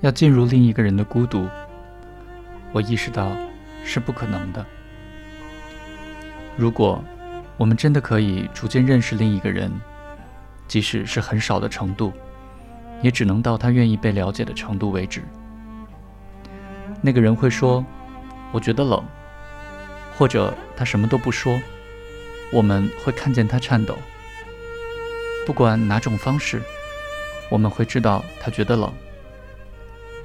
要进入另一个人的孤独，我意识到是不可能的。如果我们真的可以逐渐认识另一个人，即使是很少的程度，也只能到他愿意被了解的程度为止。那个人会说：“我觉得冷。”或者他什么都不说，我们会看见他颤抖。不管哪种方式，我们会知道他觉得冷。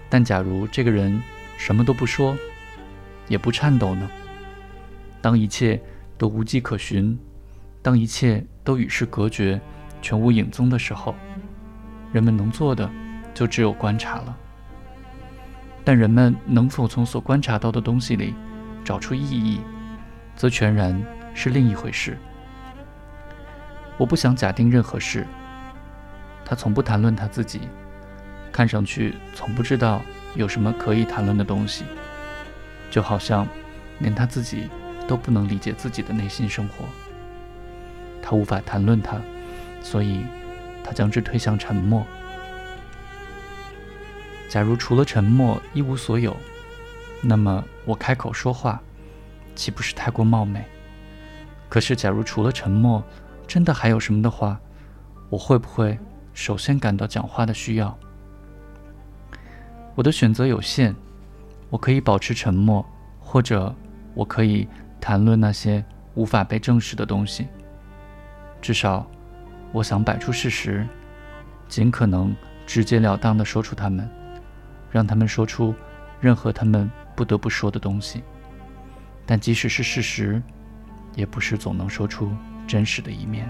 但假如这个人什么都不说，也不颤抖呢？当一切都无迹可寻，当一切都与世隔绝，全无影踪的时候，人们能做的就只有观察了。但人们能否从所观察到的东西里找出意义？则全然是另一回事。我不想假定任何事。他从不谈论他自己，看上去从不知道有什么可以谈论的东西，就好像连他自己都不能理解自己的内心生活。他无法谈论他，所以他将之推向沉默。假如除了沉默一无所有，那么我开口说话。岂不是太过冒昧？可是，假如除了沉默，真的还有什么的话，我会不会首先感到讲话的需要？我的选择有限，我可以保持沉默，或者我可以谈论那些无法被证实的东西。至少，我想摆出事实，尽可能直截了当地说出他们，让他们说出任何他们不得不说的东西。但即使是事实，也不是总能说出真实的一面。